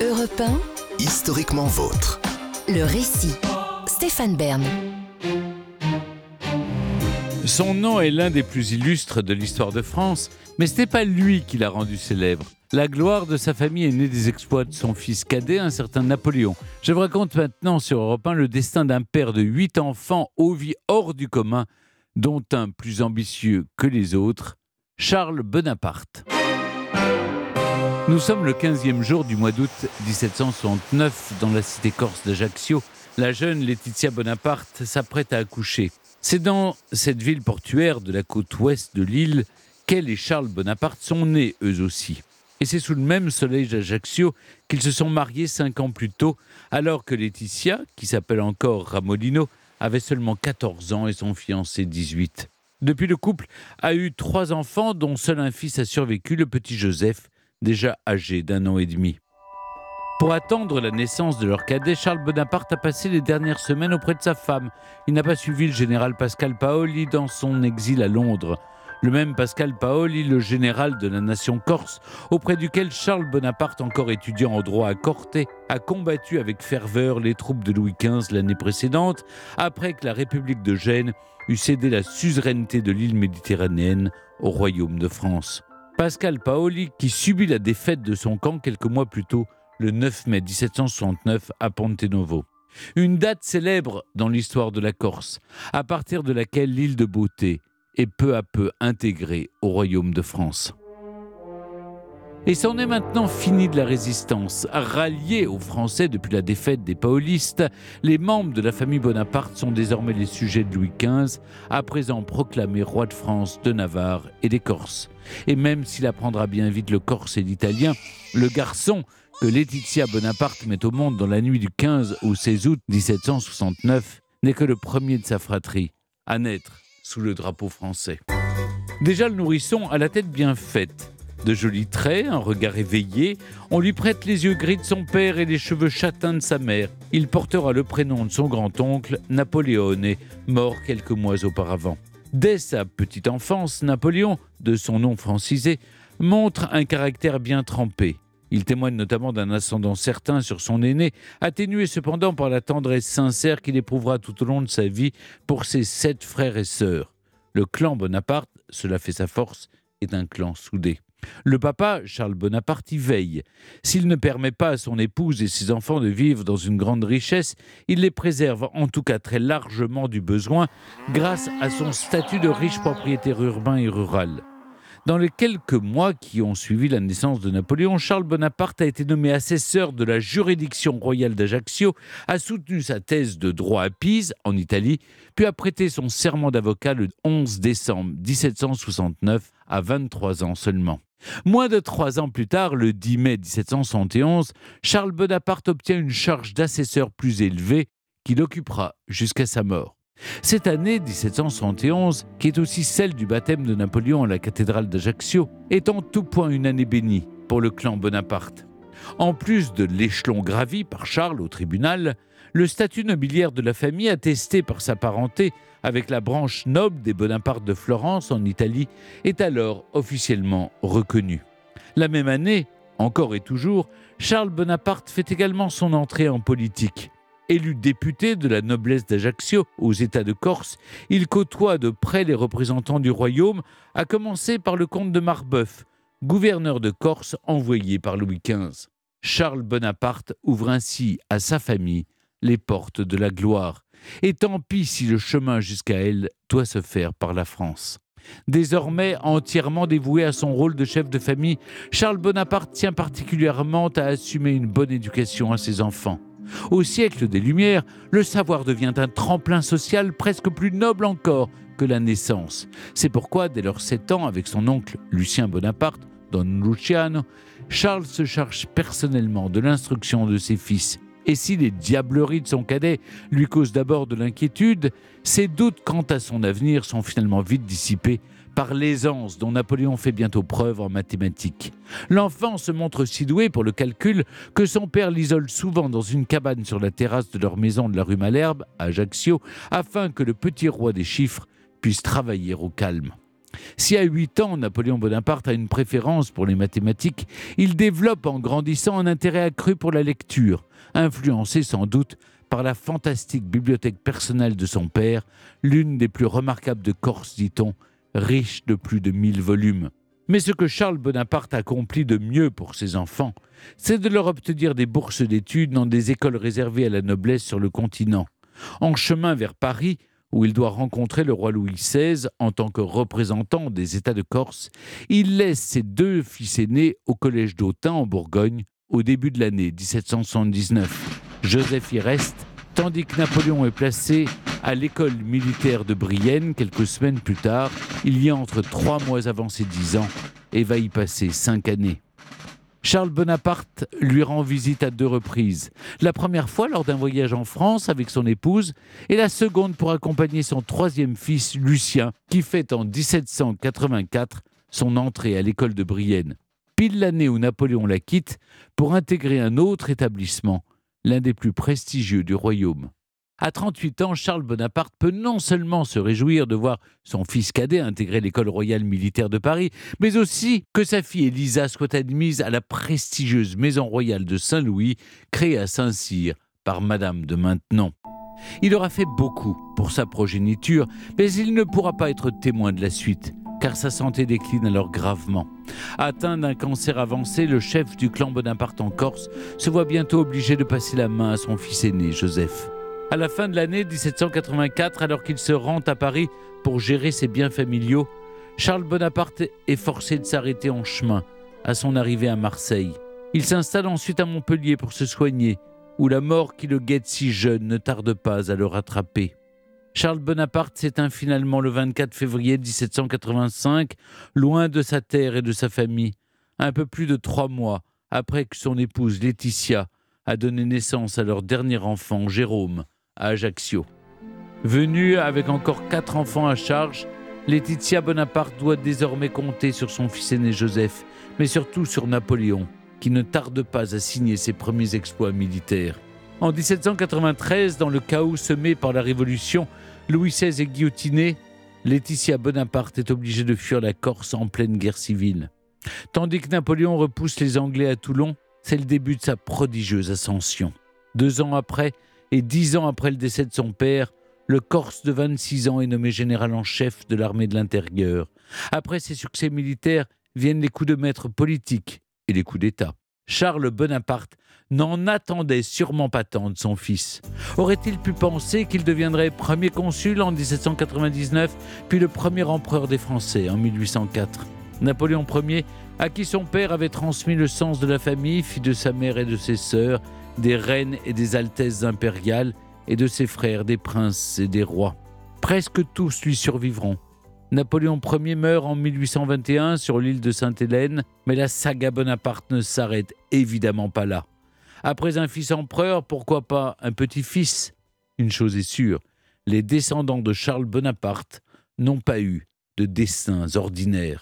Europe 1, Historiquement vôtre. le récit. Stéphane Bern. Son nom est l'un des plus illustres de l'histoire de France, mais ce n'est pas lui qui l'a rendu célèbre. La gloire de sa famille est née des exploits de son fils cadet, un certain Napoléon. Je vous raconte maintenant sur Europe 1 le destin d'un père de huit enfants aux vies hors du commun, dont un plus ambitieux que les autres, Charles Bonaparte. Nous sommes le 15e jour du mois d'août 1769 dans la cité corse d'Ajaccio. La jeune Laetitia Bonaparte s'apprête à accoucher. C'est dans cette ville portuaire de la côte ouest de l'île qu'elle et Charles Bonaparte sont nés eux aussi. Et c'est sous le même soleil d'Ajaccio qu'ils se sont mariés cinq ans plus tôt, alors que Laetitia, qui s'appelle encore Ramolino, avait seulement 14 ans et son fiancé 18. Depuis, le couple a eu trois enfants, dont seul un fils a survécu, le petit Joseph, déjà âgé d'un an et demi. Pour attendre la naissance de leur cadet, Charles Bonaparte a passé les dernières semaines auprès de sa femme. Il n'a pas suivi le général Pascal Paoli dans son exil à Londres. Le même Pascal Paoli, le général de la nation corse, auprès duquel Charles Bonaparte, encore étudiant en droit à Corté, a combattu avec ferveur les troupes de Louis XV l'année précédente, après que la République de Gênes eut cédé la suzeraineté de l'île méditerranéenne au royaume de France. Pascal Paoli, qui subit la défaite de son camp quelques mois plus tôt, le 9 mai 1769 à Ponte Novo. Une date célèbre dans l'histoire de la Corse, à partir de laquelle l'île de Beauté est peu à peu intégrée au royaume de France. Et c'en est maintenant fini de la résistance. Ralliés aux Français depuis la défaite des Paolistes, les membres de la famille Bonaparte sont désormais les sujets de Louis XV, à présent proclamé roi de France, de Navarre et des Corses. Et même s'il apprendra bien vite le corse et l'italien, le garçon que Laetitia Bonaparte met au monde dans la nuit du 15 au 16 août 1769 n'est que le premier de sa fratrie à naître sous le drapeau français. Déjà le nourrisson a la tête bien faite. De jolis traits, un regard éveillé, on lui prête les yeux gris de son père et les cheveux châtains de sa mère. Il portera le prénom de son grand-oncle, Napoléone, mort quelques mois auparavant. Dès sa petite enfance, Napoléon, de son nom francisé, montre un caractère bien trempé. Il témoigne notamment d'un ascendant certain sur son aîné, atténué cependant par la tendresse sincère qu'il éprouvera tout au long de sa vie pour ses sept frères et sœurs. Le clan Bonaparte, cela fait sa force, est un clan soudé. Le papa, Charles Bonaparte, y veille. S'il ne permet pas à son épouse et ses enfants de vivre dans une grande richesse, il les préserve en tout cas très largement du besoin grâce à son statut de riche propriétaire urbain et rural. Dans les quelques mois qui ont suivi la naissance de Napoléon, Charles Bonaparte a été nommé assesseur de la juridiction royale d'Ajaccio, a soutenu sa thèse de droit à Pise, en Italie, puis a prêté son serment d'avocat le 11 décembre 1769, à 23 ans seulement. Moins de trois ans plus tard, le 10 mai 1771, Charles Bonaparte obtient une charge d'assesseur plus élevée qu'il occupera jusqu'à sa mort. Cette année 1771, qui est aussi celle du baptême de Napoléon à la cathédrale d'Ajaccio, est en tout point une année bénie pour le clan Bonaparte. En plus de l'échelon gravi par Charles au tribunal, le statut nobiliaire de la famille, attesté par sa parenté avec la branche noble des Bonaparte de Florence en Italie, est alors officiellement reconnu. La même année, encore et toujours, Charles Bonaparte fait également son entrée en politique. Élu député de la noblesse d'Ajaccio aux États de Corse, il côtoie de près les représentants du royaume, à commencer par le comte de Marbeuf, gouverneur de Corse envoyé par Louis XV. Charles Bonaparte ouvre ainsi à sa famille les portes de la gloire. Et tant pis si le chemin jusqu'à elle doit se faire par la France. Désormais entièrement dévoué à son rôle de chef de famille, Charles Bonaparte tient particulièrement à assumer une bonne éducation à ses enfants. Au siècle des Lumières, le savoir devient un tremplin social presque plus noble encore que la naissance. C'est pourquoi, dès leurs sept ans, avec son oncle Lucien Bonaparte, Don Luciano, Charles se charge personnellement de l'instruction de ses fils. Et si les diableries de son cadet lui causent d'abord de l'inquiétude, ses doutes quant à son avenir sont finalement vite dissipés par l'aisance dont Napoléon fait bientôt preuve en mathématiques. L'enfant se montre si doué pour le calcul que son père l'isole souvent dans une cabane sur la terrasse de leur maison de la rue Malherbe, à Ajaccio, afin que le petit roi des chiffres puisse travailler au calme. Si à 8 ans, Napoléon Bonaparte a une préférence pour les mathématiques, il développe en grandissant un intérêt accru pour la lecture, influencé sans doute par la fantastique bibliothèque personnelle de son père, l'une des plus remarquables de Corse, dit-on, riche de plus de 1000 volumes. Mais ce que Charles Bonaparte accomplit de mieux pour ses enfants, c'est de leur obtenir des bourses d'études dans des écoles réservées à la noblesse sur le continent. En chemin vers Paris, où il doit rencontrer le roi Louis XVI en tant que représentant des États de Corse, il laisse ses deux fils aînés au collège d'Autun en Bourgogne au début de l'année 1779. Joseph y reste, tandis que Napoléon est placé à l'école militaire de Brienne quelques semaines plus tard. Il y a entre trois mois avant ses dix ans et va y passer cinq années. Charles Bonaparte lui rend visite à deux reprises. La première fois lors d'un voyage en France avec son épouse et la seconde pour accompagner son troisième fils Lucien qui fait en 1784 son entrée à l'école de Brienne, pile l'année où Napoléon la quitte pour intégrer un autre établissement, l'un des plus prestigieux du royaume. À 38 ans, Charles Bonaparte peut non seulement se réjouir de voir son fils cadet intégrer l'école royale militaire de Paris, mais aussi que sa fille Elisa soit admise à la prestigieuse maison royale de Saint-Louis, créée à Saint-Cyr par Madame de Maintenon. Il aura fait beaucoup pour sa progéniture, mais il ne pourra pas être témoin de la suite, car sa santé décline alors gravement. Atteint d'un cancer avancé, le chef du clan Bonaparte en Corse se voit bientôt obligé de passer la main à son fils aîné, Joseph. À la fin de l'année 1784, alors qu'il se rend à Paris pour gérer ses biens familiaux, Charles Bonaparte est forcé de s'arrêter en chemin à son arrivée à Marseille. Il s'installe ensuite à Montpellier pour se soigner, où la mort qui le guette si jeune ne tarde pas à le rattraper. Charles Bonaparte s'éteint finalement le 24 février 1785, loin de sa terre et de sa famille, un peu plus de trois mois après que son épouse Laetitia a donné naissance à leur dernier enfant, Jérôme, à Ajaccio. Venue avec encore quatre enfants à charge, Laetitia Bonaparte doit désormais compter sur son fils aîné Joseph, mais surtout sur Napoléon, qui ne tarde pas à signer ses premiers exploits militaires. En 1793, dans le chaos semé par la Révolution, Louis XVI est guillotiné. Laetitia Bonaparte est obligée de fuir la Corse en pleine guerre civile. Tandis que Napoléon repousse les Anglais à Toulon, c'est le début de sa prodigieuse ascension. Deux ans après, et dix ans après le décès de son père, le Corse de 26 ans est nommé général en chef de l'armée de l'intérieur. Après ses succès militaires viennent les coups de maître politiques et les coups d'État. Charles Bonaparte n'en attendait sûrement pas tant de son fils. Aurait-il pu penser qu'il deviendrait premier consul en 1799, puis le premier empereur des Français en 1804 Napoléon Ier, à qui son père avait transmis le sens de la famille, fit de sa mère et de ses sœurs des reines et des altesses impériales, et de ses frères des princes et des rois. Presque tous lui survivront. Napoléon Ier meurt en 1821 sur l'île de Sainte-Hélène, mais la saga Bonaparte ne s'arrête évidemment pas là. Après un fils empereur, pourquoi pas un petit-fils? Une chose est sûre, les descendants de Charles Bonaparte n'ont pas eu de destins ordinaires.